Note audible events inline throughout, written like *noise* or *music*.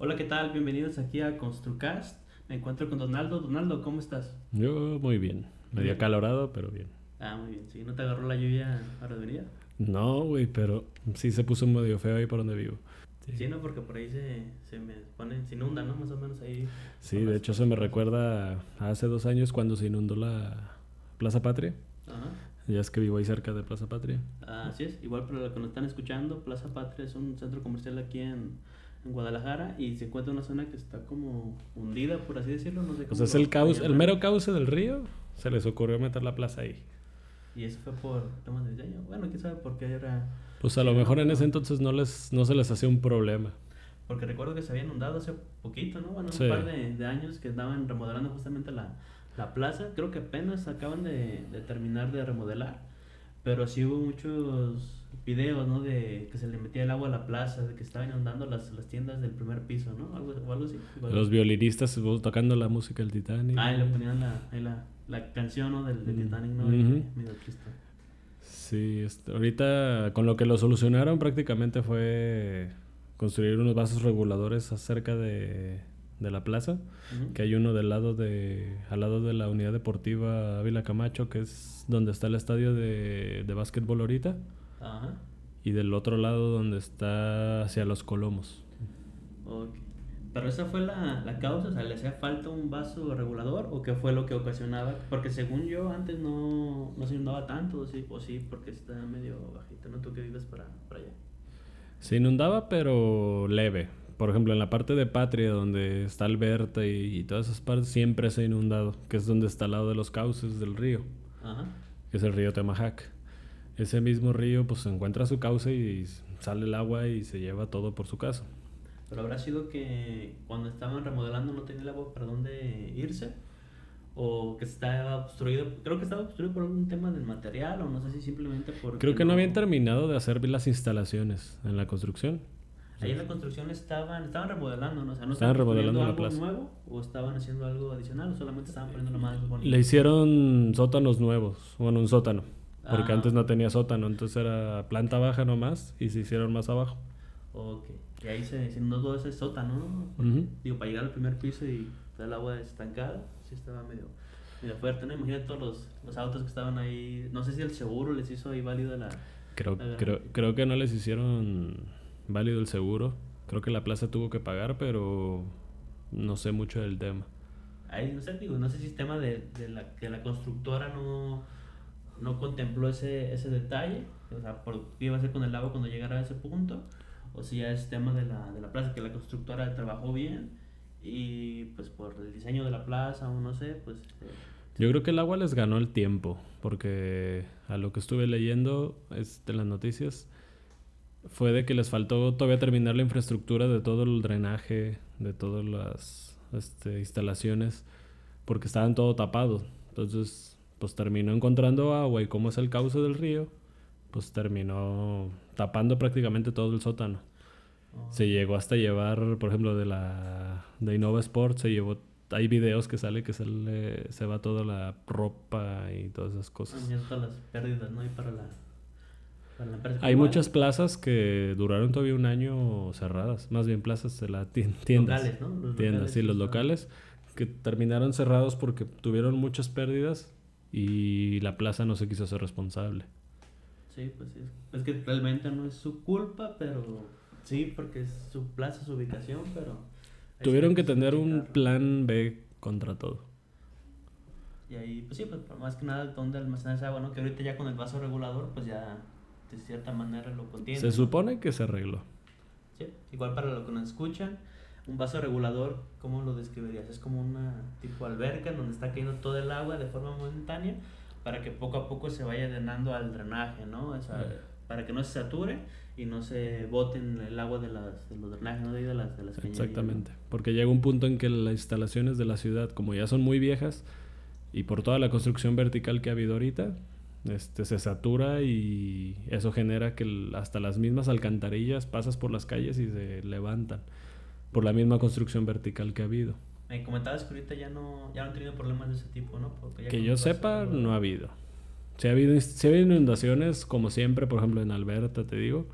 Hola, ¿qué tal? Bienvenidos aquí a Construcast. Me encuentro con Donaldo. Donaldo, ¿cómo estás? Yo muy bien. Medio acalorado, pero bien. Ah, muy bien. ¿Sí? ¿No te agarró la lluvia ahora de venida? No, güey, pero sí se puso medio feo ahí por donde vivo. Sí, no, porque por ahí se, se me pone, se inunda, ¿no? Más o menos ahí. Sí, de hecho se me recuerda a hace dos años cuando se inundó la Plaza Patria. Ajá. Ya es que vivo ahí cerca de Plaza Patria. Ah, Así es. Igual para los que nos están escuchando, Plaza Patria es un centro comercial aquí en, en Guadalajara y se encuentra en una zona que está como hundida, por así decirlo. No sé O cómo sea, es el cauce, el mero cauce del río. Se les ocurrió meter la plaza ahí. Y eso fue por temas de diseño. Bueno, quién sabe por qué era. Pues a lo mejor en ese entonces no les no se les hacía un problema. Porque recuerdo que se había inundado hace poquito, ¿no? Bueno, Sí. un par de, de años que estaban remodelando justamente la, la plaza. Creo que apenas acaban de, de terminar de remodelar. Pero sí hubo muchos videos, ¿no? De que se le metía el agua a la plaza, de que estaba inundando las, las tiendas del primer piso, ¿no? Algo, o algo así. Igual. Los violinistas uh, tocando la música del Titanic. Ah, y le ponían la, ahí la, la canción, ¿no? Del, del Mm. Titanic, ¿no? Y medio triste. Sí, ahorita con lo que lo solucionaron prácticamente fue construir unos vasos reguladores acerca de, de la plaza, que hay uno del lado de, al lado de la unidad deportiva Ávila Camacho, que es donde está el estadio de, de básquetbol ahorita, Ajá. y del otro lado donde está hacia los Colomos. Ok. Pero esa fue la, la causa, o sea, ¿le hacía falta un vaso regulador o qué fue lo que ocasionaba? Porque según yo antes no, no se inundaba tanto, sí, o sí, porque está medio bajito, ¿no? Tú que vives para, para allá. Se inundaba, pero leve. Por ejemplo, en la parte de Patria, donde está Alberta y, y todas esas partes, siempre se ha inundado, que es donde está al lado de los cauces del río. Ajá. que es el río Temajac. Ese mismo río pues encuentra su cauce y sale el agua y se lleva todo por su casa. Pero habrá sido que cuando estaban remodelando no tenía el agua para dónde irse o que estaba obstruido, creo que estaba obstruido por algún tema del material o no sé si simplemente porque Creo que no habían terminado de hacer las instalaciones en la construcción. Ahí en la construcción estaban, estaban remodelando, ¿no? O sea, ¿no Estaban construyendo remodelando la algo plaza. nuevo o estaban haciendo algo adicional o solamente estaban poniendo lo más bonito? Le hicieron sótanos nuevos, bueno, un sótano, porque Ah. antes no tenía sótano, entonces era planta baja nomás y se hicieron más abajo. Ok. Y ahí se, inundó todo ese sótano, ¿no? Porque, Ujú. Digo, para llegar al primer piso y ver el agua estancada, sí estaba medio, medio fuerte, ¿no? Imagínate todos los, los autos que estaban ahí. No sé si el seguro les hizo ahí válida la... Creo, la- creo, creo que no les hicieron válido el seguro. Creo que la plaza tuvo que pagar, pero no sé mucho del tema. Ahí, no sé, digo, no sé si es tema de, de la, que la constructora no, no contempló ese, ese detalle, o sea, por qué iba a ser con el agua cuando llegara a ese punto, o si ya es tema de la, de la plaza, que la constructora trabajó bien y pues por el diseño de la plaza o no sé, pues... eh, Yo creo que el agua les ganó el tiempo, porque a lo que estuve leyendo es de las noticias fue de que les faltó todavía terminar la infraestructura de todo el drenaje, de todas las este, instalaciones, porque estaban todo tapado. Entonces, pues terminó encontrando agua y como es el cauce del río, pues terminó tapando prácticamente todo el sótano. oh, Se llegó hasta llevar, por ejemplo, de la de Innova Sport, se llevó, hay videos que sale que se, le- se va toda la ropa y todas esas cosas. mira todas las pérdidas, ¿no? Y para la, para. Hay muchas plazas que duraron todavía un año cerradas, más bien plazas de la tien- tiendas. Locales, ¿no? Los tiendas, locales sí, los locales que terminaron cerrados porque tuvieron muchas pérdidas y la plaza no se quiso hacer responsable. Sí, pues sí. Es que realmente no es su culpa, pero sí, porque es su plaza, su ubicación, pero... Tuvieron que tener un plan B contra todo. Y ahí, pues sí, pues más que nada, dónde almacenar esa agua, ¿no? Que ahorita ya con el vaso regulador, pues ya de cierta manera lo contiene. Se supone que se arregló. Sí, igual para los que nos escuchan, un vaso regulador, ¿cómo lo describirías? Es como una tipo alberca en donde está cayendo todo el agua de forma momentánea para que poco a poco se vaya llenando al drenaje, ¿no? O sea, para que no se sature y no se boten el agua de, las, de los drenajes, ¿no? De, las, de las cañerías. Exactamente, porque llega un punto en que las instalaciones de la ciudad, como ya son muy viejas, y por toda la construcción vertical que ha habido ahorita, este, se satura y eso genera que hasta las mismas alcantarillas pasas por las calles y se levantan por la misma construcción vertical que ha habido. Me comentabas que ahorita ya no, ya no han tenido problemas de ese tipo, ¿no? Porque ya Que yo sepa, regulador- no ha habido. Sí ha habido, sí ha habido inundaciones, como siempre, por ejemplo en Alberta, te digo,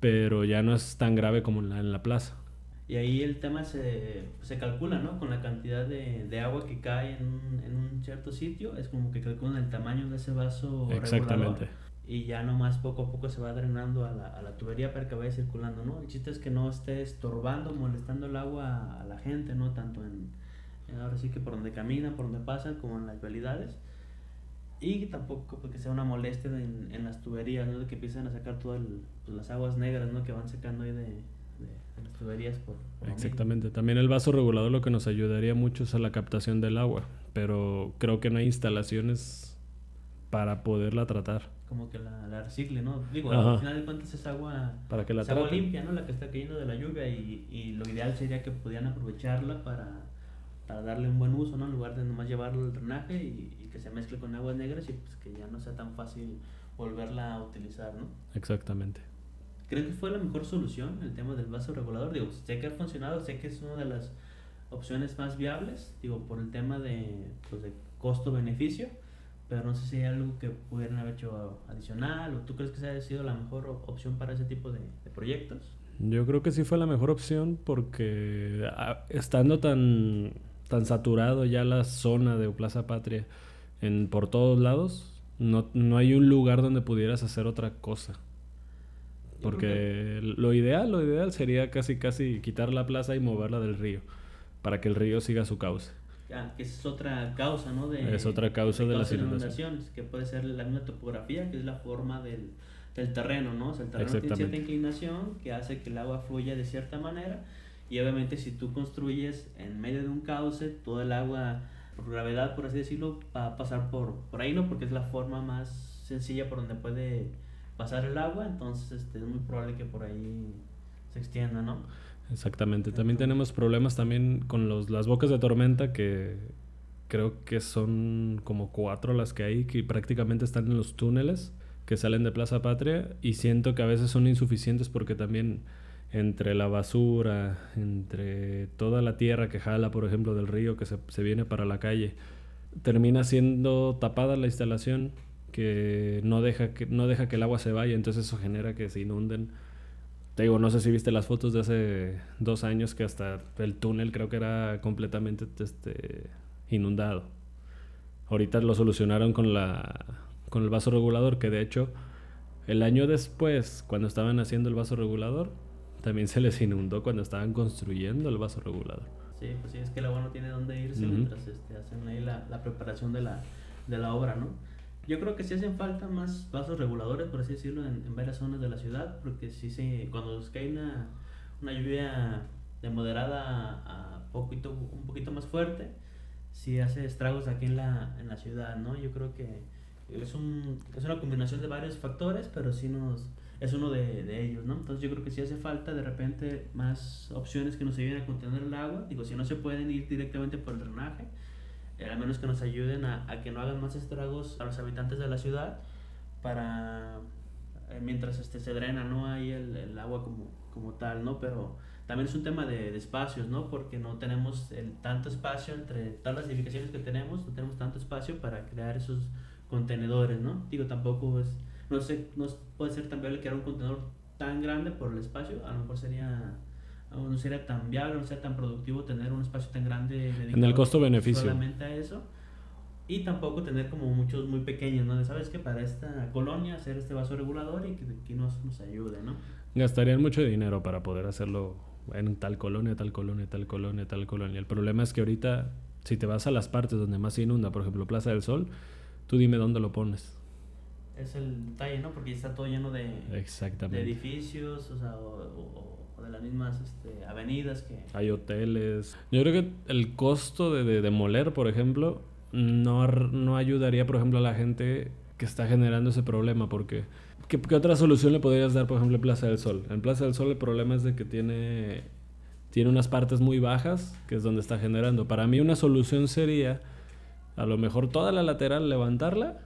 pero ya no es tan grave como en la, en la plaza. Y ahí el tema se, se calcula, ¿no? Con la cantidad de, de agua que cae en un, en un, cierto sitio, es como que calculan el tamaño de ese vaso. Exactamente. Y ya nomás poco a poco se va drenando a la, a la, tubería para que vaya circulando, ¿no? El chiste es que no esté estorbando, molestando el agua a la gente, ¿no? Tanto en, ahora sí que por donde camina, por donde pasa, como en las vialidades. Y tampoco porque sea una molestia en, en las tuberías, ¿no? De que empiecen a sacar todas pues, las aguas negras, ¿no? Que van secando ahí de, Exactamente. También el vaso regulador lo que nos ayudaría mucho es a la captación del agua, pero creo que no hay instalaciones para poderla tratar. Como que la, la recicle, ¿no? Digo, al final de cuentas es agua, para que la es agua limpia, ¿no? La que está cayendo de la lluvia y, y lo ideal sería que pudieran aprovecharla para, para, darle un buen uso, ¿no? En lugar de nomás llevarlo al drenaje y, y, que se mezcle con aguas negras y pues que ya no sea tan fácil volverla a utilizar, ¿no? Exactamente. ¿Creen que fue la mejor solución el tema del vaso regulador? Digo, sé que ha funcionado, sé que es una de las opciones más viables, digo, por el tema de, pues, de costo-beneficio, pero no sé si hay algo que pudieran haber hecho adicional o tú crees que se haya sido la mejor opción para ese tipo de, proyectos. Yo creo que sí fue la mejor opción porque ah, estando tan, tan saturado ya la zona de Plaza Patria en, por todos lados, no, no hay un lugar donde pudieras hacer otra cosa. Porque lo ideal, lo ideal sería casi casi quitar la plaza y moverla del río para que el río siga su cauce. Que es otra causa, ¿no? De, es otra causa de, las inundaciones. Que puede ser la misma topografía, que es la forma del, del terreno, ¿no? O sea, el terreno tiene cierta inclinación que hace que el agua fluya de cierta manera. Y obviamente si tú construyes en medio de un cauce, todo el agua, por gravedad, por así decirlo, va a pasar por, por ahí, ¿no? Porque es la forma más sencilla por donde puede pasar el agua, entonces este, es muy probable que por ahí se extienda, ¿no? Exactamente. También tenemos problemas también con los, las bocas de tormenta que creo que son como cuatro las que hay que prácticamente están en los túneles que salen de Plaza Patria y siento que a veces son insuficientes porque también entre la basura, entre toda la tierra que jala, por ejemplo, del río que se, se viene para la calle, termina siendo tapada la instalación que no deja que, no deja que el agua se vaya, entonces eso genera que se inunden. Te digo, no sé si viste las fotos de hace dos años que hasta el túnel creo que era completamente este, inundado. Ahorita lo solucionaron con, la, con el vaso regulador, que de hecho el año después, cuando estaban haciendo el vaso regulador, también se les inundó cuando estaban construyendo el vaso regulador. Sí, pues sí, es que el agua no tiene dónde irse mientras este, hacen ahí la, la preparación de la, de la obra, ¿no? Yo creo que sí hacen falta más vasos reguladores, por así decirlo, en, varias zonas de la ciudad, porque sí se, cuando cae una, una lluvia de moderada a poquito, un poquito más fuerte, sí hace estragos aquí en la, en la ciudad, ¿no? Yo creo que es, un, es una combinación de varios factores, pero sí nos, es uno de, de, ellos, ¿no? Entonces yo creo que sí hace falta de repente más opciones que nos ayuden a contener el agua. Digo, si no se pueden ir directamente por el drenaje, al menos que nos ayuden a, a, que no hagan más estragos a los habitantes de la ciudad para eh, mientras este se drena no hay el, el, agua como, como tal no pero también es un tema de, de espacios no porque no tenemos el, tanto espacio entre todas las edificaciones que tenemos no tenemos tanto espacio para crear esos contenedores no digo tampoco es no sé no puede ser tan viable crear un contenedor tan grande por el espacio a lo mejor sería no sería tan viable, no sería tan productivo tener un espacio tan grande en el costo-beneficio. Solamente a eso. Y tampoco tener como muchos muy pequeños, ¿no? ¿Sabes que Para esta colonia hacer este vaso regulador y que, que nos, nos ayude, ¿no? Gastarían mucho dinero para poder hacerlo en tal colonia, tal colonia, tal colonia, tal colonia. El problema es que ahorita, si te vas a las partes donde más se inunda, por ejemplo, Plaza del Sol, tú dime dónde lo pones. Es el detalle, ¿no? Porque está todo lleno de, edificios, o sea, o de las mismas este, avenidas que... Hay hoteles. Yo creo que el costo de, demoler, por ejemplo, no, no ayudaría, por ejemplo, a la gente que está generando ese problema, porque... ¿qué, ¿qué, otra solución le podrías dar, por ejemplo, en Plaza del Sol? En Plaza del Sol el problema es de que tiene, tiene unas partes muy bajas, que es donde está generando. Para mí una solución sería, a lo mejor toda la lateral levantarla,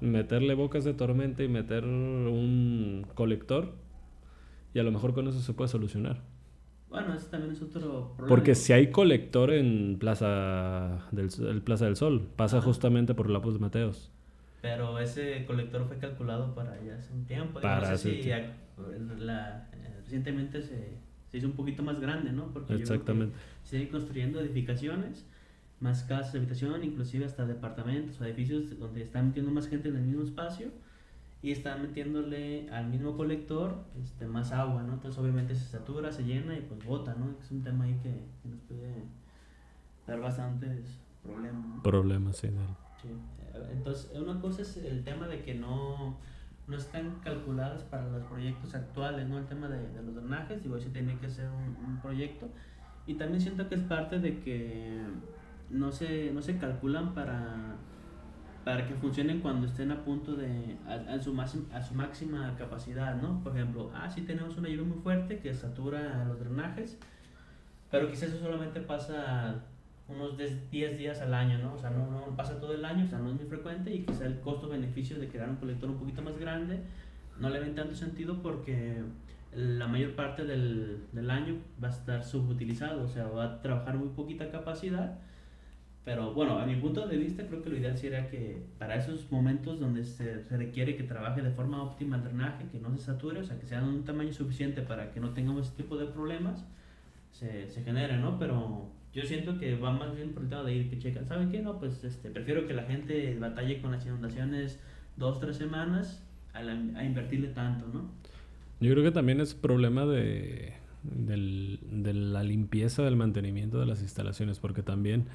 meterle bocas de tormenta y meter un colector y a lo mejor con eso se puede solucionar. Bueno, ese también es otro problema. Porque si hay colector en Plaza del, el Plaza del Sol, pasa justamente por la Puz de Mateos. Pero ese colector fue calculado para ya hace un tiempo. Para no sé si la, eh, recientemente se, se hizo un poquito más grande, ¿no? Porque Exactamente. se sigue construyendo edificaciones, más casas de habitación, inclusive hasta departamentos o edificios donde están metiendo más gente en el mismo espacio y están metiéndole al mismo colector este, más agua, ¿no? Entonces obviamente se satura, se llena y pues bota, ¿no? Es un tema ahí que, nos puede dar bastantes problemas. Problemas, sí, sí. Entonces una cosa es el tema de que no, no están calculadas para los proyectos actuales, ¿no? El tema de, de los drenajes, digo, sí tiene que ser un, un proyecto. Y también siento que es parte de que no se, no se calculan para para que funcionen cuando estén a punto de, a, su, máxima, a su máxima capacidad, ¿no? Por ejemplo, ah, sí tenemos una lluvia muy fuerte que satura los drenajes, pero quizás eso solamente pasa unos 10 días al año, ¿no? O sea, no, no, pasa todo el año, o sea, no es muy frecuente y quizá el costo-beneficio de crear un colector un poquito más grande no le ven tanto sentido porque la mayor parte del, del año va a estar subutilizado, o sea, va a trabajar muy poquita capacidad pero bueno, a mi punto de vista creo que lo ideal sería que para esos momentos donde se, se, requiere que trabaje de forma óptima el drenaje, que no se sature, o sea, que sea de un tamaño suficiente para que no tengamos ese tipo de problemas, se, se genere, ¿no? Pero yo siento que va más bien por el lado de ir que ¿saben qué? No, pues este, prefiero que la gente batalle con las inundaciones dos, tres semanas a, a invertirle tanto, ¿no? Yo creo que también es problema de, del, de la limpieza del mantenimiento de las instalaciones, porque también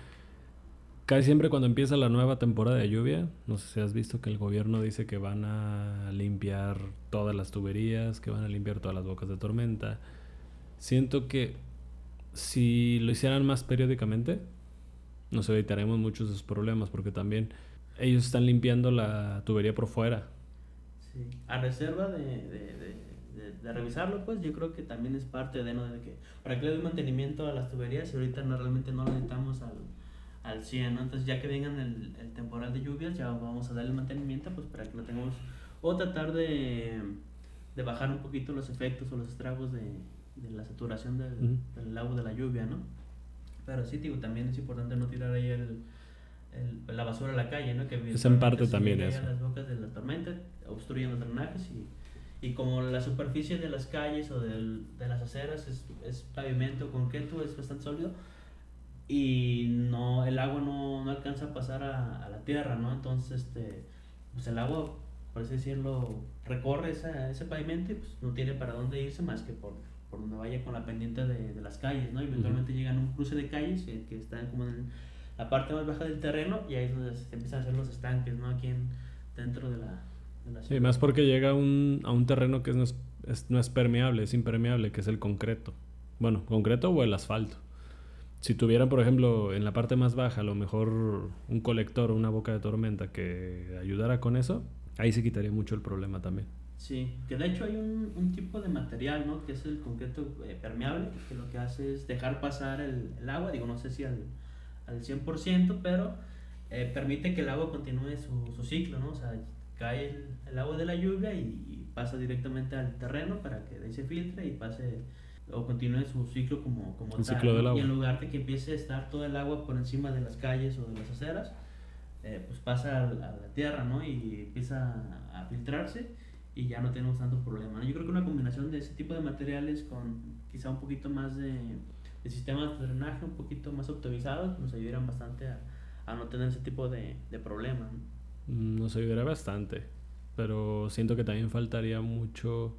Casi siempre cuando empieza la nueva temporada de lluvia, no sé si has visto que el gobierno dice que van a limpiar todas las tuberías, que van a limpiar todas las bocas de tormenta. Siento que si lo hicieran más periódicamente, nos evitaremos muchos de esos problemas, porque también ellos están limpiando la tubería por fuera. Sí, a reserva de, revisarlo, pues yo creo que también es parte de, ¿no? de que para que le dé mantenimiento a las tuberías y ahorita no, realmente no lo necesitamos al al 100, Entonces ya que vengan el, el, temporal de lluvias, ya vamos a darle mantenimiento pues para que no tengamos, o tratar de, de bajar un poquito los efectos o los estragos de, de la saturación del, del, agua de la lluvia, ¿no? Pero sí, digo, también es importante no tirar ahí el, el, la basura a la calle, ¿no? Que es en parte también eso. las bocas de la tormenta, obstruyen los drenajes y, y como la superficie de las calles o del, de las aceras es, es pavimento concreto, es bastante sólido, y no el agua no, no alcanza a pasar a, a, la tierra, ¿no? Entonces, este, pues el agua, por así decirlo, recorre esa, ese pavimento y pues no tiene para dónde irse más que por, por donde vaya con la pendiente de, de las calles, ¿no? Y eventualmente llegan a un cruce de calles que, que, están como en la parte más baja del terreno y ahí es donde se empiezan a hacer los estanques, ¿no? Aquí en, dentro de la, de la ciudad. Sí, más porque llega un, a un terreno que no es, es, no es permeable, es impermeable, que es el concreto. Bueno, concreto o el asfalto si tuvieran, por ejemplo, en la parte más baja, a lo mejor un colector o una boca de tormenta que ayudara con eso, ahí se quitaría mucho el problema también. Sí, que de hecho hay un, un tipo de material, ¿no? Que es el concreto eh, permeable, que lo que hace es dejar pasar el, el agua, digo, no sé si al, al 100%, pero eh, permite que el agua continúe su, su, ciclo, ¿no? O sea, cae el, el agua de la lluvia y, y, pasa directamente al terreno para que de ahí se filtre y pase o continúe su ciclo como, como tal, ciclo del agua. Y en lugar de que empiece a estar todo el agua por encima de las calles o de las aceras, eh, pues pasa a, la tierra, ¿no? Y empieza a, filtrarse y ya no tenemos tanto problema. Yo creo que una combinación de ese tipo de materiales con quizá un poquito más de, de sistemas de drenaje un poquito más optimizados nos ayudarían bastante a, a no tener ese tipo de, de problemas. ¿no? Nos ayudaría bastante, pero siento que también faltaría mucho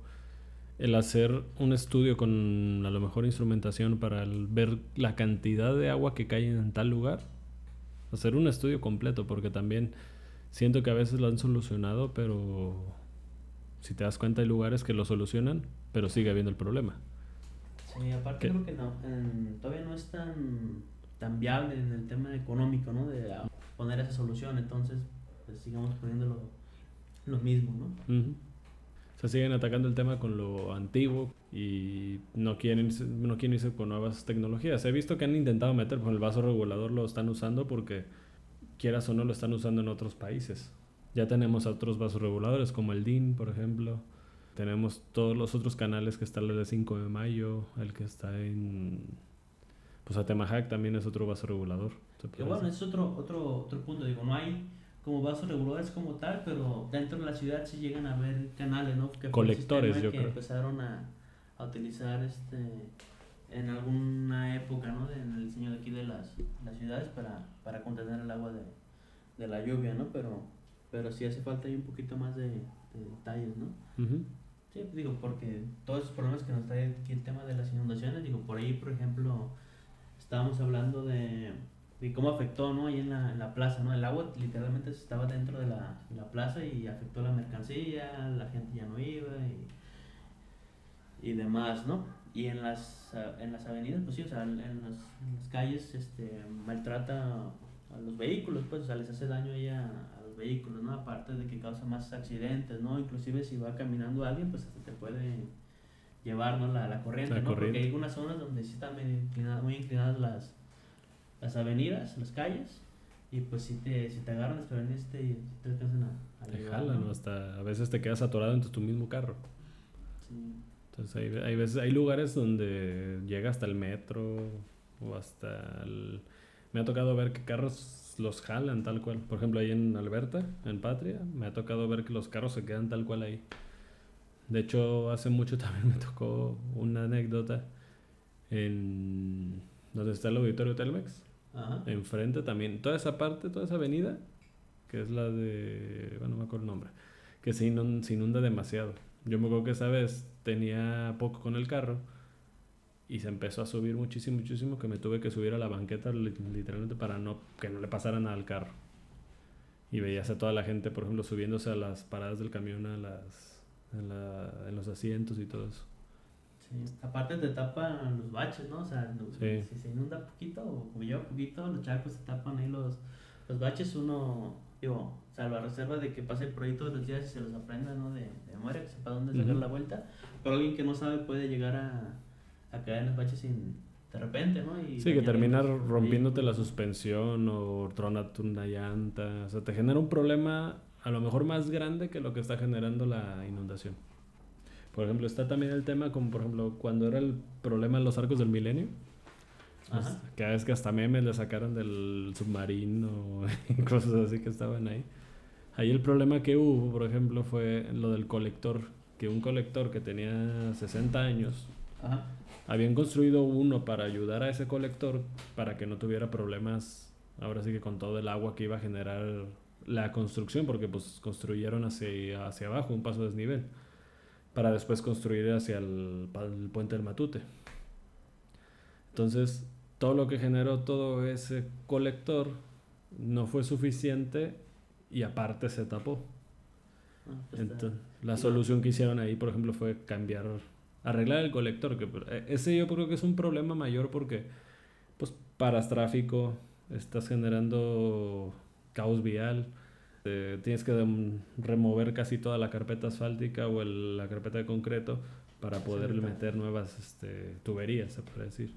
el hacer un estudio con a lo mejor instrumentación para ver la cantidad de agua que cae en tal lugar. Hacer un estudio completo, porque también siento que a veces lo han solucionado, pero si te das cuenta hay lugares que lo solucionan, pero sigue habiendo el problema. Sí, aparte creo que no, todavía no es tan, tan viable en el tema económico, ¿no? De poner esa solución, entonces pues sigamos poniendo lo, mismo, ¿no? Se siguen atacando el tema con lo antiguo y no quieren, no quieren irse con nuevas tecnologías. He visto que han intentado meter, con el vaso regulador lo están usando porque quieras o no lo están usando en otros países. Ya tenemos otros vasos reguladores como el DIN, por ejemplo. Tenemos todos los otros canales que está el de 5 de mayo, el que está en... Pues Atemajac también es otro vaso regulador. Que bueno, es otro, otro, otro punto. Digo, no hay como vasos regulares como tal, pero dentro de la ciudad sí llegan a haber canales, ¿no? Que Colectores, yo que creo. empezaron a, a utilizar este en alguna época ¿no? en el diseño de aquí de las, las ciudades para, para contener el agua de, de, la lluvia, ¿no? Pero, pero sí hace falta ahí un poquito más de, detalles, ¿no? Sí, digo, porque todos esos problemas que nos trae aquí el tema de las inundaciones, digo, por ahí, por ejemplo, estábamos hablando de, de cómo afectó, ¿no? Ahí en la, en la plaza, ¿no? El agua literalmente estaba dentro de la, la plaza y afectó la mercancía, la gente ya no iba y, y demás, ¿no? Y en las, en las avenidas, pues sí, o sea, en, las, en las, calles este, maltrata a los vehículos, pues, o sea, les hace daño ahí a, vehículos, ¿no? Aparte de que causa más accidentes, ¿no? Inclusive si va caminando alguien, pues hasta te puede llevar, ¿no? La, la corriente, ¿no? Porque hay algunas zonas donde sí están muy inclinadas, las, las avenidas, las calles, y pues si te, si te agarran desprevenidos te, te alcanzan a, a Te jalan, ¿no? Hasta a veces te quedas atorado entre tu mismo carro. Sí. Entonces hay, hay, veces, hay lugares donde llega hasta el metro o hasta el... Me ha tocado ver que carros los jalan tal cual. Por ejemplo, ahí en Alberta, en Patria, me ha tocado ver que los carros se quedan tal cual ahí. De hecho, hace mucho *laughs* también me tocó una anécdota en donde está el auditorio Telmex. Enfrente también, toda esa parte, toda esa avenida, que es la de, bueno, no me acuerdo el nombre, que se se inunda demasiado. Yo me acuerdo que esa vez tenía poco con el carro y se empezó a subir muchísimo, muchísimo, que me tuve que subir a la banqueta literalmente para no, que no le pasara nada al carro. Y veías a toda la gente, por ejemplo, subiéndose a las paradas del camión, a las, en, la, en los asientos y todo eso. Sí, aparte te tapan los baches, ¿no? O sea, si se inunda poquito o como lleva poquito, los charcos se tapan ahí los, los baches, uno, digo, a reserva de que pase por ahí todos los días y se los aprenda, ¿no? De, de memoria, que sepa dónde sacar la vuelta. Pero alguien que no sabe puede llegar a, a caer en los baches sin, de repente, ¿no? Y sí, que termina rompiéndote la suspensión o tronando una llanta. O sea, te genera un problema a lo mejor más grande que lo que está generando la inundación. Por ejemplo, está también el tema como, por ejemplo, cuando era el problema en los arcos del milenio. Pues, cada vez que hasta memes le sacaron del submarino *laughs* y cosas así que estaban ahí. Ahí el problema que hubo, por ejemplo, fue lo del colector. Que un colector que tenía 60 años Ajá habían construido uno para ayudar a ese colector para que no tuviera problemas, ahora sí que con todo el agua que iba a generar la construcción, porque pues construyeron hacia, hacia abajo un paso desnivel, para después construir hacia el, el puente del Matute. Entonces, todo lo que generó todo ese colector no fue suficiente y aparte se tapó. Ah, pues Entonces, la solución que hicieron ahí, por ejemplo, fue cambiar arreglar el colector, que eh, ese yo creo que es un problema mayor porque pues paras tráfico, estás generando caos vial, eh, tienes que remover casi toda la carpeta asfáltica o la carpeta de concreto para poder meter nuevas este, tuberías, se puede decir.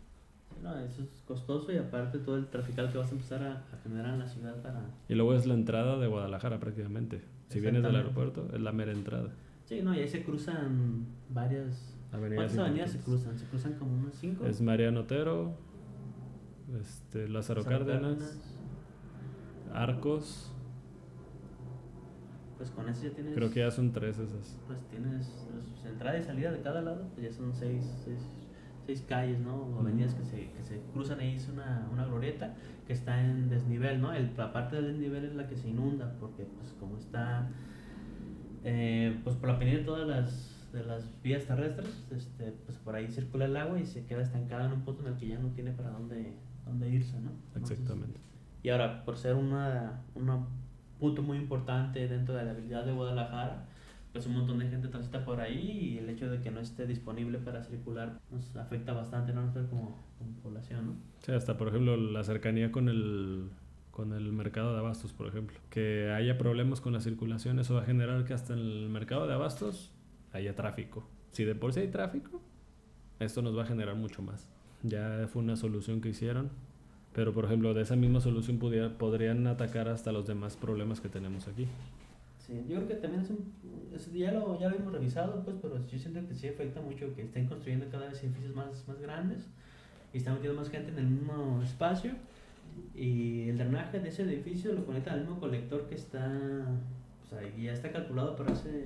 No, eso es costoso y aparte todo el trafical que vas a empezar a, generar en la ciudad para... Y luego es la entrada de Guadalajara prácticamente. Si vienes del aeropuerto, es la mera entrada. Sí, no, y ahí se cruzan varias ¿Cuántas avenidas se cruzan? ¿Se cruzan como unos cinco? Es Mariano Otero, este, Lázaro, Cárdenas, Arcos. Pues con eso ya tienes. Creo que ya son tres esas. Pues tienes entrada y salida de cada lado, pues ya son seis, seis, seis calles, ¿no? O avenidas que, se, que se cruzan ahí, es una, una glorieta que está en desnivel, ¿no? El, la parte del desnivel es la que se inunda, porque pues como está, eh, pues por la pendiente de todas las de las vías terrestres, este, pues por ahí circula el agua y se queda estancada en un punto en el que ya no tiene para dónde, dónde irse, ¿no? Exactamente. Y ahora, por ser un punto muy importante dentro de la habilidad de Guadalajara, pues un montón de gente transita por ahí y el hecho de que no esté disponible para circular nos afecta bastante, ¿no? Nosotros como, como población, ¿no? Sí, hasta por ejemplo la cercanía con el con el mercado de abastos, por ejemplo. Que haya problemas con la circulación, eso va a generar que hasta en el mercado de abastos haya tráfico. Si de por sí hay tráfico, esto nos va a generar mucho más. Ya fue una solución que hicieron, pero por ejemplo, de esa misma solución podrían atacar hasta los demás problemas que tenemos aquí. Sí, yo creo que también es un, ya, lo, ya lo hemos revisado, pues, pero yo siento que sí afecta mucho que estén construyendo cada vez edificios más, más grandes y están metiendo más gente en el mismo espacio y el drenaje de ese edificio lo conecta al mismo colector que está o sea, ya está calculado para hace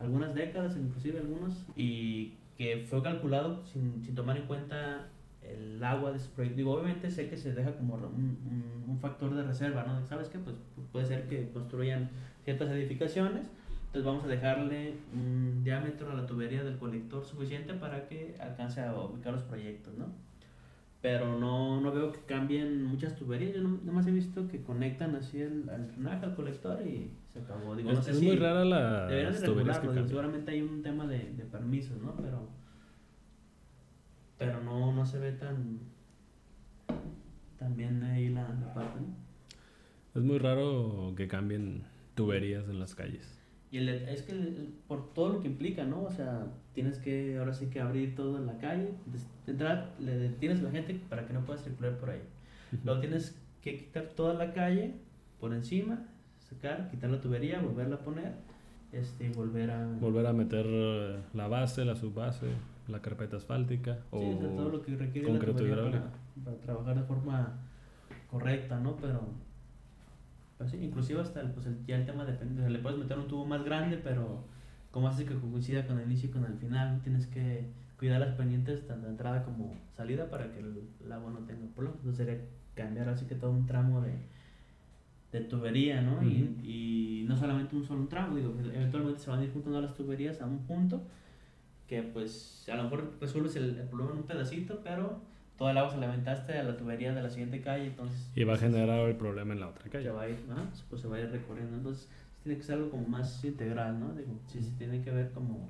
algunas décadas, inclusive algunos, y que fue calculado sin, sin tomar en cuenta el agua de ese proyecto. Digo, obviamente sé que se deja como un, un, factor de reserva, ¿no? ¿Sabes qué? Pues puede ser que construyan ciertas edificaciones, entonces vamos a dejarle un diámetro a la tubería del colector suficiente para que alcance a ubicar los proyectos, ¿no? Pero no, no veo que cambien muchas tuberías, yo nada más he visto que conectan así el, al drenaje al colector y se acabó. Digo, es, no sé es si muy rara la deberían de regularlo, seguramente hay un tema de, de permisos, ¿no? Pero pero no, no se ve tan tan bien ahí la, la parte, ¿no? Es muy raro que cambien tuberías en las calles. Y el, es que el- por todo lo que implica, ¿no? O sea, tienes que ahora sí que abrir todo en la calle, entrada le detienes a la gente para que no pueda circular por ahí. Luego tienes que quitar toda la calle por encima, sacar, quitar la tubería, volverla a poner, este, volver a... Volver a meter la base, la subbase, la carpeta asfáltica o Sí, o sea, todo lo que requiere la concreto tubería para, para trabajar de forma correcta, ¿no? Pero, pues sí, inclusive hasta el, pues el- ya el tema depende, o sea, le puedes meter un tubo más grande, pero como haces que coincida con el inicio y con el final, tienes que cuidar las pendientes tanto de entrada como salida para que el, el agua no tenga problemas. Entonces sería cambiar así que todo un tramo de, de tubería, ¿no? Ujú. y, y no solamente un solo un tramo, digo, eventualmente se van a ir juntando las tuberías a un punto que pues a lo mejor resuelves el, el problema en un pedacito, pero todo el agua se la aventaste a la tubería de la siguiente calle, entonces y va a generar el problema en la otra se calle. va a ir, ajá, pues se va a ir recorriendo, entonces tiene que ser algo como más integral, ¿no? Digo, sí, sí tiene que ver como,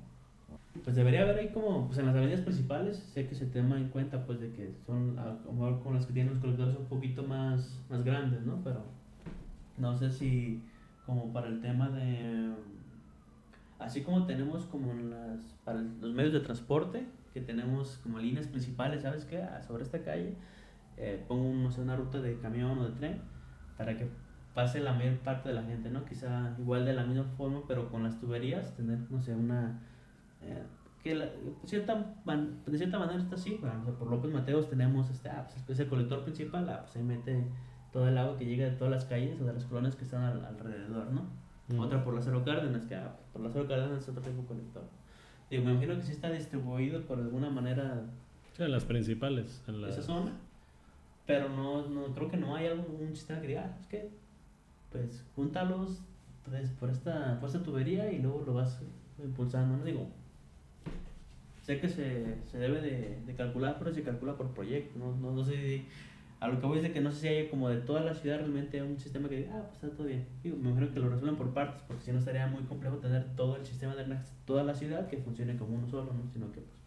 pues debería haber ahí como, pues en las avenidas principales, sé que se toma en cuenta pues de que son, a lo mejor con las que tienen los colectores un poquito más, más grandes, ¿no? Pero no sé si como para el tema de así como tenemos como las para los medios de transporte que tenemos como líneas principales sabes qué Ah, sobre esta calle eh, pongo no sé, una ruta de camión o de tren para que pase la mayor parte de la gente no quizá igual de la misma forma pero con las tuberías tener no sé una eh, que de cierta man- de cierta manera está así por López Mateos tenemos este ah, pues, es el colector principal ah, pues ahí mete todo el agua que llega de todas las calles o de las colonias que están al- alrededor no Otra por Lázaro Cárdenas, que ah, por Lázaro Cárdenas es otro tipo de conector. Digo, me imagino que sí está distribuido por alguna manera Sí, en las principales. En la... esa zona, pero no, no creo que no hay algún sistema que diga, ah, es que, pues, júntalos pues, por, esta, por esta tubería y luego lo vas impulsando, ¿no? Digo, sé que se, se debe de, de calcular, pero se calcula por proyecto, no, no, no sé si- a lo que voy es de que no sé si hay como de toda la ciudad realmente un sistema que diga, ah, pues está todo bien. Digo, me imagino que lo resuelven por partes, porque si no estaría muy complejo tener todo el sistema de toda la ciudad que funcione como uno solo, ¿no? Sino que pues,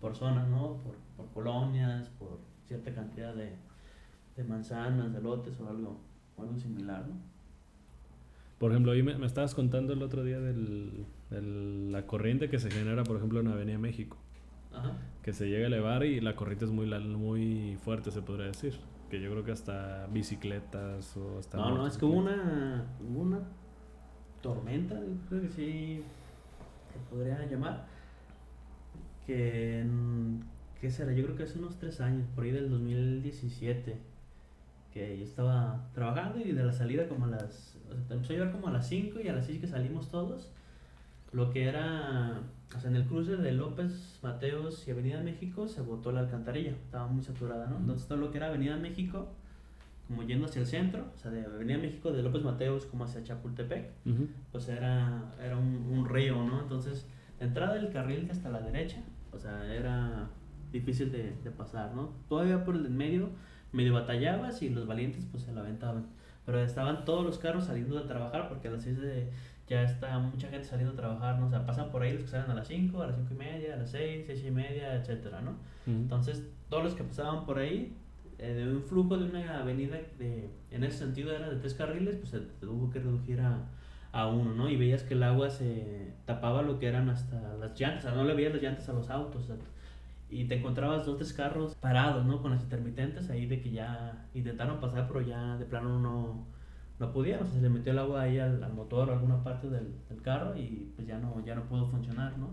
por zonas, ¿no? Por, por colonias, por cierta cantidad de, de manzanas, de lotes o algo, o algo similar, ¿no? Por ejemplo, ahí me, me estabas contando el otro día del, del- la corriente que se genera, por ejemplo, en Avenida México. Ajá. Que se llega a elevar y la corriente es muy, muy fuerte, se podría decir. Que yo creo que hasta bicicletas o hasta... No, no, es que hubo una, una tormenta, yo creo que sí se podría llamar, que, ¿qué será? Yo creo que hace unos tres años, por ahí del 2017, que yo estaba trabajando y de la salida como a las, o sea, empezó a llevar como a las 5 y a las 6 que salimos todos, lo que era, o sea, en el cruce de López, Mateos y Avenida México se botó la alcantarilla, estaba muy saturada, ¿no? Entonces todo lo que era Avenida México, como yendo hacia el centro, o sea, de Avenida México, de López Mateos como hacia Chapultepec, Ujú. pues era, era un, un río, ¿no? Entonces, la entrada del carril que hasta la derecha, o sea, era difícil de, de pasar, ¿no? Todavía por el medio, medio batallabas y los valientes pues se la aventaban. Pero estaban todos los carros saliendo de trabajar porque a las 6 de, ya está mucha gente saliendo a trabajar, ¿no? O sea, pasan por ahí los que salen a las 5, a las 5 y media, a las 6, 6 y media, etcétera, ¿no? Ujú. Entonces, todos los que pasaban por ahí, eh, de un flujo de una avenida de, en ese sentido era de tres carriles, pues se tuvo que reducir a, a uno, ¿no? Y veías que el agua se tapaba lo que eran hasta las llantas, o sea, no le veías las llantas a los autos, o sea, y te encontrabas dos, tres carros parados, ¿no? Con las intermitentes ahí de que ya intentaron pasar, pero ya de plano no, no pudieron, o sea, se le metió el agua ahí al, al motor o alguna parte del, del carro y pues ya no, ya no pudo funcionar, ¿no?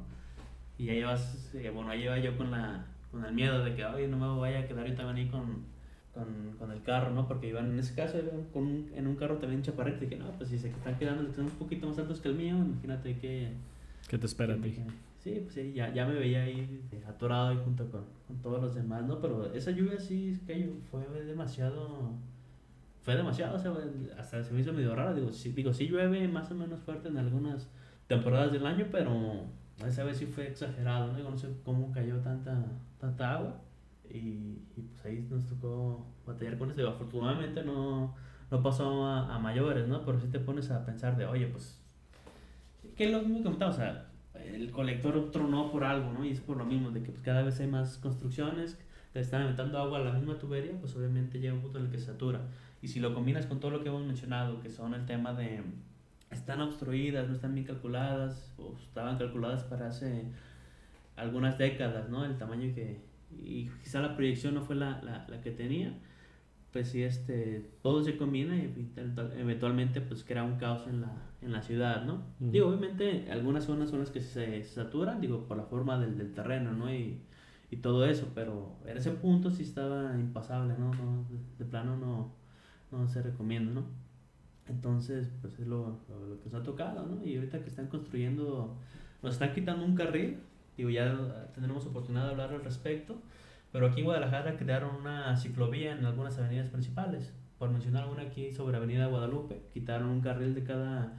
Y ahí vas, eh, bueno, ahí iba yo con, la, con el miedo de que, oye, no me vaya a quedar yo también ahí con, con, con el carro, ¿no? Porque iban, en ese caso, iban con un- en un carro también chaparrito. Y dije, no, pues si se están quedando, que están un poquito más altos que el mío, imagínate que... ¿Qué te espera a ti? Sí, pues sí, ya, ya me veía ahí eh, atorado ahí junto con, con, todos los demás, ¿no? Pero esa lluvia sí, que fue demasiado, fue demasiado, o sea, hasta se me hizo medio raro, digo, sí, digo, sí llueve más o menos fuerte en algunas temporadas del año, pero esa vez sí fue exagerado, ¿no? no sé cómo cayó tanta, tanta agua y, y pues ahí nos tocó batallar con eso, afortunadamente no, no pasó a, a mayores, ¿no? Pero si te pones a pensar de, oye, pues, ¿qué es lo mismo que comentaba? O sea, el colector tronó por algo, ¿no? Y es por lo mismo, de que pues, cada vez hay más construcciones que están aventando agua a la misma tubería, pues obviamente llega un punto en el que se satura. Y si lo combinas con todo lo que hemos mencionado, que son el tema de están obstruidas, no están bien calculadas, o estaban calculadas para hace algunas décadas, ¿no? El tamaño que... Y quizá la proyección no fue la, la, la que tenía pues sí, este, todo se combina y eventualmente pues crea un caos en la, en la ciudad, ¿no? Digo, obviamente algunas zonas son las que se, saturan, digo, por la forma del, del terreno, ¿no? Y, y, todo eso, pero en ese punto sí estaba impasable, ¿no? no de, plano no, no se recomienda, ¿no? Entonces, pues es lo, lo, que nos ha tocado, ¿no? Y ahorita que están construyendo, nos están quitando un carril, digo, ya tendremos oportunidad de hablar al respecto pero aquí en Guadalajara crearon una ciclovía en algunas avenidas principales. Por mencionar una aquí sobre Avenida Guadalupe, quitaron un carril de cada,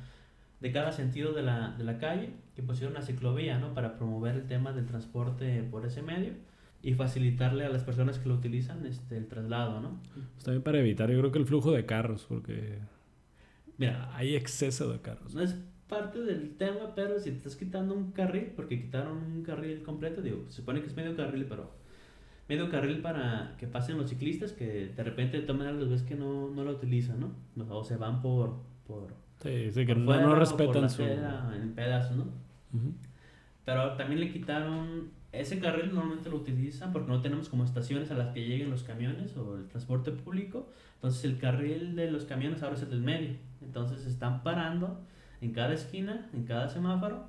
de cada sentido de la, de la calle y pusieron una ciclovía ¿no? para promover el tema del transporte por ese medio y facilitarle a las personas que lo utilizan este, el traslado. ¿no? Pues también para evitar, yo creo que el flujo de carros, porque Mira, hay exceso de carros. No es parte del tema, pero si te estás quitando un carril, porque quitaron un carril completo, digo, se supone que es medio carril, pero medio carril para que pasen los ciclistas que de repente maneras los ves que no, no lo utilizan, ¿no? O se van por... por sí, sí, que no, respetan su... en pedazos, ¿no? Pero también le quitaron... Ese carril normalmente lo utilizan porque no tenemos como estaciones a las que lleguen los camiones o el transporte público. Entonces el carril de los camiones ahora es el del medio. Entonces están parando en cada esquina, en cada semáforo,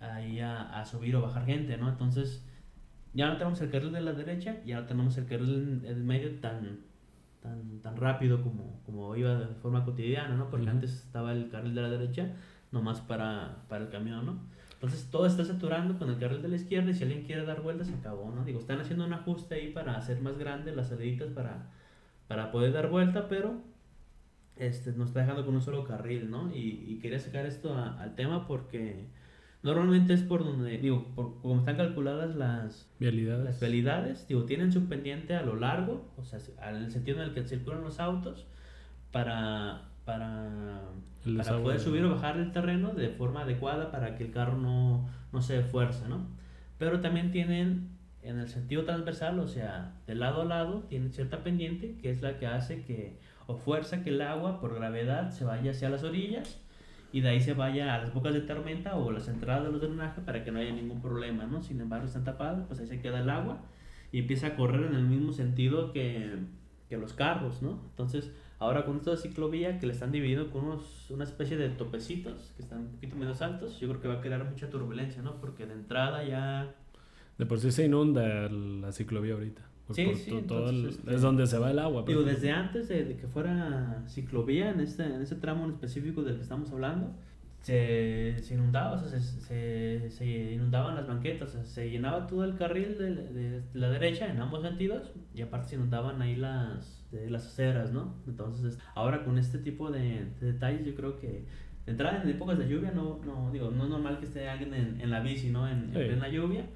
ahí a, a subir o bajar gente, ¿no? Entonces ya no tenemos el carril de la derecha, ya no tenemos el carril en medio tan, tan, tan rápido como, como iba de forma cotidiana, ¿no? Porque antes estaba el carril de la derecha nomás para, para el camión, ¿no? Entonces todo está saturando con el carril de la izquierda y si alguien quiere dar vuelta se acabó, ¿no? Digo, están haciendo un ajuste ahí para hacer más grande las saliditas para, para poder dar vuelta, pero este, nos está dejando con un solo carril, ¿no? Y, y quería sacar esto al tema porque Normalmente es por donde, digo, por como están calculadas las vialidades. las vialidades, digo, tienen su pendiente a lo largo, o sea, al sentido en el que circulan los autos, para, para, para poder subir o bajar el terreno de forma adecuada para que el carro no, no se esfuerce, ¿no? Pero también tienen en el sentido transversal, o sea, de lado a lado, tienen cierta pendiente que es la que hace que, o fuerza que el agua por gravedad se vaya hacia las orillas y de ahí se vaya a las bocas de tormenta o las entradas de los drenajes para que no haya ningún problema, ¿no? Sin embargo, están tapadas, pues ahí se queda el agua y empieza a correr en el mismo sentido que, que los carros, ¿no? Entonces, ahora con esta ciclovía que le están dividiendo con unos, una especie de topecitos que están un poquito menos altos, yo creo que va a crear mucha turbulencia, ¿no? Porque de entrada ya... De por sí se inunda la ciclovía ahorita. sí, sí, todo este, es donde se va el agua. Digo, desde antes de, que fuera ciclovía, en este, en ese tramo en específico del que estamos hablando, se, se inundaba, o sea, se, se, inundaban las banquetas, o sea, se llenaba todo el carril de, de, la derecha en ambos sentidos y aparte se inundaban ahí las, las aceras, ¿no? Entonces, ahora con este tipo de, detalles, yo creo que de entrada en épocas de lluvia, no, no, digo, no es normal que esté alguien en, en la bici, ¿no? En, en plena lluvia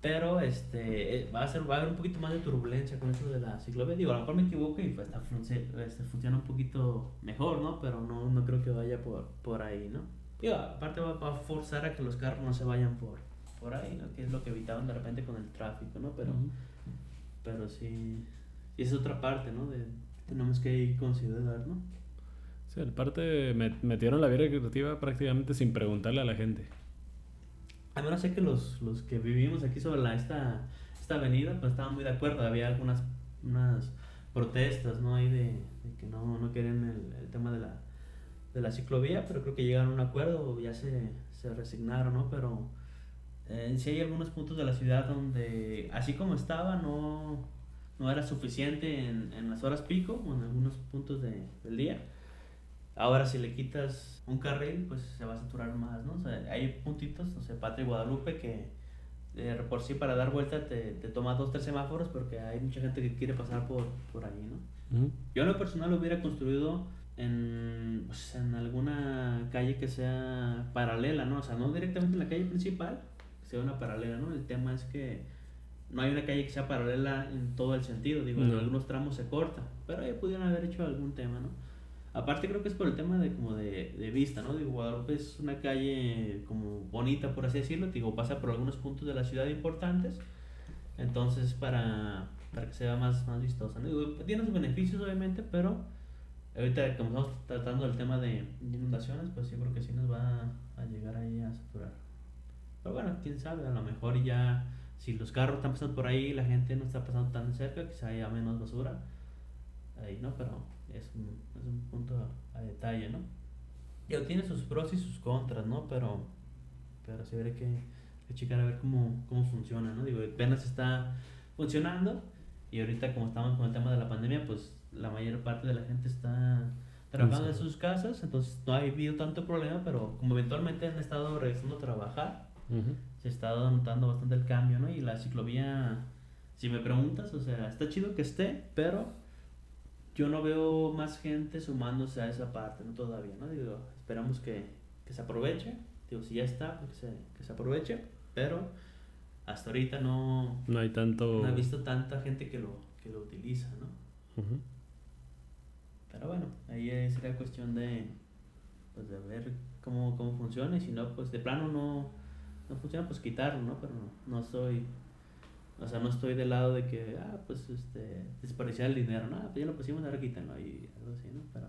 pero este, eh, va, a ser, va a haber un poquito más de turbulencia con eso de la ciclovía. Digo, a lo mejor me equivoco y pues, este, funciona un poquito mejor, ¿no? Pero no, no creo que vaya por, por ahí, ¿no? Digo, aparte va, a forzar a que los carros no se vayan por, por ahí, ¿no? Que es lo que evitaban de repente con el tráfico, ¿no? Pero, pero sí, y esa es otra parte, ¿no? De, tenemos que considerar, ¿no? Sí, aparte metieron la vía recreativa prácticamente sin preguntarle a la gente. A menos sé que los, los que vivimos aquí sobre la, esta, esta avenida, pues estaban muy de acuerdo. Había algunas unas protestas, ¿no? Ahí de, que no, no quieren el, el, tema de la, de la ciclovía, pero creo que llegaron a un acuerdo, ya se, se resignaron, ¿no? Pero eh, sí hay algunos puntos de la ciudad donde, así como estaba, no, no era suficiente en, en las horas pico o en algunos puntos de, del día Ahora, si le quitas un carril, pues se va a saturar más, ¿no? O sea, hay puntitos, no sé, Patria y Guadalupe, que eh, por sí para dar vuelta te, te toma dos, tres semáforos porque hay mucha gente que quiere pasar por, por ahí, ¿no? Yo en lo personal lo hubiera construido en, pues, en alguna calle que sea paralela, ¿no? O sea, no directamente en la calle principal, que sea una paralela, ¿no? El tema es que no hay una calle que sea paralela en todo el sentido, digo, en algunos tramos se corta, pero ahí pudieron haber hecho algún tema, ¿no? Aparte creo que es por el tema de como de, de vista, ¿no? Digo, Guadalupe es una calle como bonita, por así decirlo, digo, pasa por algunos puntos de la ciudad importantes, entonces para, para que sea más, más vistosa, ¿no? Digo, tiene sus beneficios obviamente, pero ahorita como estamos tratando el tema de inundaciones, pues yo creo que sí nos va a, llegar ahí a saturar. Pero bueno, quién sabe, a lo mejor ya si los carros están pasando por ahí, la gente no está pasando tan cerca, quizá haya menos basura ahí, ¿no? Pero es un, es un punto a, detalle, ¿no? Ya tiene sus pros y sus contras, ¿no? Pero, pero sí habría que, que checar a ver cómo, cómo funciona, ¿no? Digo, apenas está funcionando y ahorita como estamos con el tema de la pandemia, pues la mayor parte de la gente está trabajando en sus casas, entonces no ha habido tanto problema, pero como eventualmente han estado regresando a trabajar, se está notando bastante el cambio, ¿no? Y la ciclovía, si me preguntas, o sea, está chido que esté, pero yo no veo más gente sumándose a esa parte, ¿no? Todavía, ¿no? Digo, esperamos que, que se aproveche. Digo, si ya está, pues que se, que se aproveche. Pero hasta ahorita no... No hay tanto... No he visto tanta gente que lo, que lo utiliza, ¿no? Pero bueno, ahí sería cuestión de, pues de ver cómo, cómo funciona y si no, pues de plano no, no funciona, pues quitarlo, ¿no? Pero no, no soy o sea, no estoy del lado de que, ah, pues, este, desperdiciar el dinero, no, pues ya lo pusimos, ahora quítenlo y algo así, ¿no? Pero...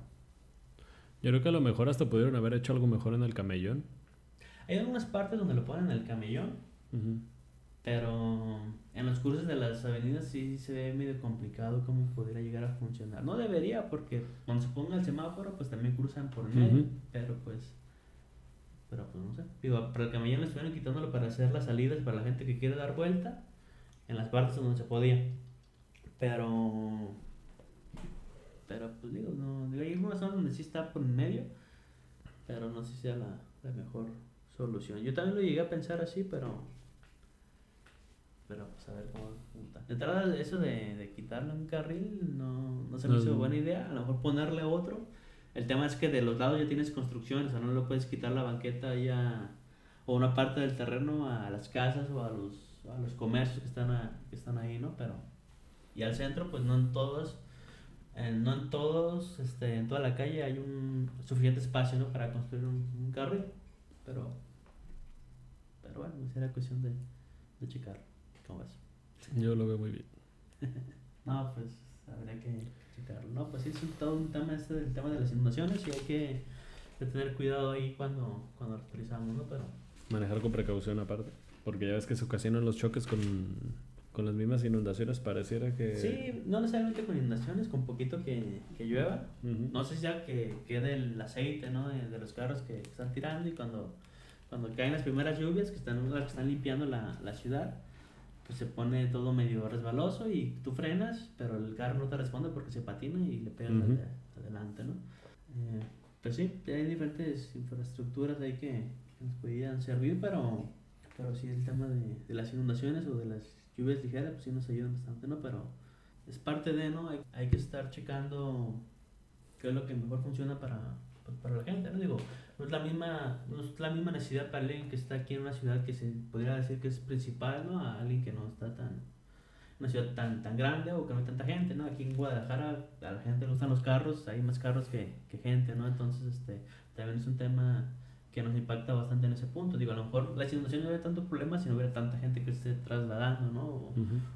Yo creo que a lo mejor hasta pudieron haber hecho algo mejor en el camellón. Hay algunas partes donde lo ponen en el camellón, pero en los cursos de las avenidas sí se ve medio complicado cómo pudiera llegar a funcionar. No debería, porque cuando se ponga el semáforo, pues también cruzan por medio, pero pues... Pero pues no sé. Digo, para el camellón estuvieron quitándolo para hacer las salidas para la gente que quiere dar vuelta en las partes donde se podía. Pero, pero pues digo, no, digo, hay algunas zonas donde sí está por en medio, pero no sé si sea la, la, mejor solución. Yo también lo llegué a pensar así, pero, pero pues a ver cómo De entrada, eso de, de quitarle un carril no, no se me hizo buena idea, a lo mejor ponerle otro. El tema es que de los lados ya tienes construcción, o sea, no le puedes quitar la banqueta ya o una parte del terreno a las casas o a los a los comercios que están, que están ahí, ¿no? Pero, y al centro, pues no en todos, no en todos, este, en toda la calle hay un suficiente espacio, ¿no? Para construir un, un carril, pero, pero bueno, será cuestión de, de checarlo, ¿cómo ves? Yo lo veo muy bien. *laughs* no, pues habría que ¿no? Pues sí, es todo un tema este del tema de las inundaciones y hay que, tener cuidado ahí cuando, cuando utilizamos, ¿no? Pero... Manejar con precaución aparte. Porque ya ves que se ocasionan los choques con, con las mismas inundaciones, pareciera que... Sí, no necesariamente con inundaciones, con poquito que, que llueva. No sé si ya que quede el aceite ¿no? de, de, los carros que están tirando y cuando, cuando caen las primeras lluvias que están, que están limpiando la, la ciudad, pues se pone todo medio resbaloso y tú frenas, pero el carro no te responde porque se patina y le pega adelante, ¿no? Eh, pues sí, hay diferentes infraestructuras ahí que, que nos podrían servir, pero pero sí el tema de, de, las inundaciones o de las lluvias ligeras, pues sí nos ayudan bastante, ¿no? Pero es parte de, ¿no? Hay, hay que estar checando qué es lo que mejor funciona para, pues, para la gente, ¿no? Digo, no es la misma, no es la misma necesidad para alguien que está aquí en una ciudad que se podría decir que es principal, ¿no? A alguien que no está tan, una ciudad tan, tan grande o que no hay tanta gente, ¿no? Aquí en Guadalajara a la gente le gustan los carros, hay más carros que, que gente, ¿no? Entonces, este, también es un tema que nos impacta bastante en ese punto. Digo, a lo mejor la inundación no hubiera tanto problema si no hubiera tanta gente que esté trasladando, ¿no? O,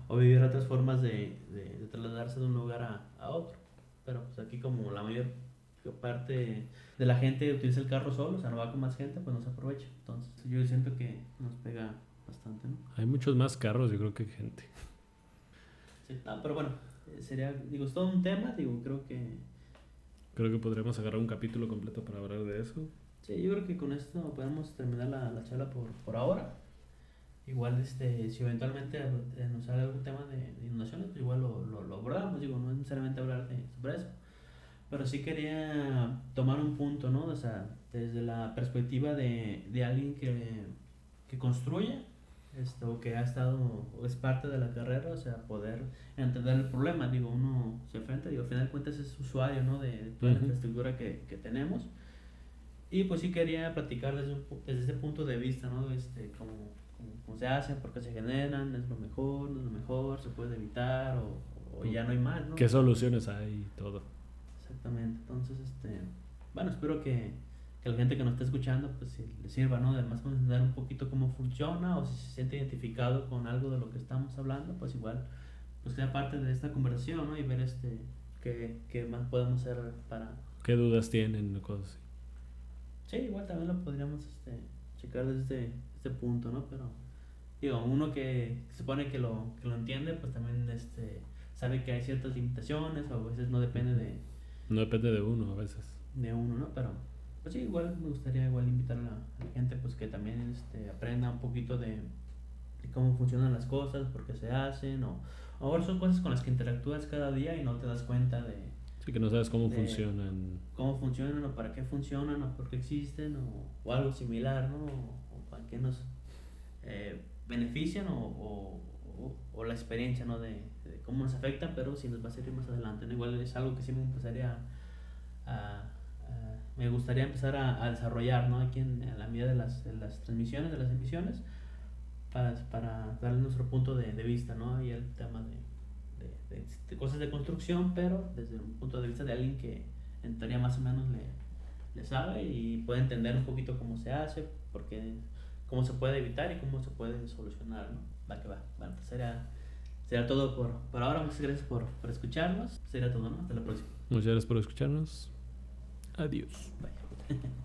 o vivir otras formas de, de, trasladarse de un lugar a, a, otro. Pero pues aquí como la mayor parte de la gente utiliza el carro solo, o sea, no va con más gente, pues no se aprovecha. Entonces yo siento que nos pega bastante, ¿no? Hay muchos más carros, yo creo que gente. Sí, no, pero bueno, eh, sería, digo, es todo un tema, digo, creo que... Creo que podríamos agarrar un capítulo completo para hablar de eso. Sí, yo creo que con esto podemos terminar la, la charla por, por ahora. Igual, este, si eventualmente eh, nos sale algún tema de, inundaciones, pues igual lo, lo, lo, abordamos. Digo, no necesariamente hablar de, sobre eso. Pero sí quería tomar un punto, ¿no? O sea, desde la perspectiva de, de alguien que, que construye, esto, que ha estado, es parte de la carrera, o sea, poder entender el problema. Digo, uno se enfrenta, digo, al final de cuentas es usuario, ¿no? De toda la infraestructura que, que tenemos. Y pues sí quería platicar desde, desde ese punto de vista, ¿no? Este, cómo, cómo, se hace, por qué se generan, es lo mejor, no es lo mejor, se puede evitar o, o ya no hay mal, ¿no? ¿Qué soluciones hay? Todo. Exactamente. Entonces, este, bueno, espero que, que la gente que nos está escuchando, pues si le sirva, ¿no? Además, entender un poquito cómo funciona o si se siente identificado con algo de lo que estamos hablando, pues igual, pues sea parte de esta conversación, ¿no? Y ver este, qué, qué más podemos hacer para... ¿Qué dudas tienen? Cosas así. Sí, igual también lo podríamos este, checar desde este, este punto, ¿no? Pero, digo, uno que se supone que lo, que lo entiende, pues también este, sabe que hay ciertas limitaciones o a veces no depende de... No depende de uno a veces. De uno, ¿no? Pero, pues sí, igual me gustaría igual invitar a la, a la gente pues que también este, aprenda un poquito de, de, cómo funcionan las cosas, por qué se hacen, o ahora son cosas con las que interactúas cada día y no te das cuenta de... Sí, que no sabes cómo funcionan. Cómo funcionan o para qué funcionan o por qué existen o, o algo similar, ¿no? O, o para qué nos eh, benefician o, o, o, la experiencia, ¿no? De, de, cómo nos afectan, pero si nos va a servir más adelante, ¿no? Igual es algo que sí me empezaría a, a, me gustaría empezar a, a, desarrollar, ¿no? Aquí en, en la medida de las, de las transmisiones, de las emisiones, para, para darle nuestro punto de, de vista, ¿no? Y el tema de, de, cosas de construcción, pero desde un punto de vista de alguien que en teoría más o menos le, le sabe y puede entender un poquito cómo se hace, porque, cómo se puede evitar y cómo se puede solucionar, ¿no? Va que va. Bueno, pues será, será todo por, por ahora. Muchas gracias por, por escucharnos. Será todo, ¿no? Hasta la próxima. Muchas gracias por escucharnos. Adiós. Bye. *laughs*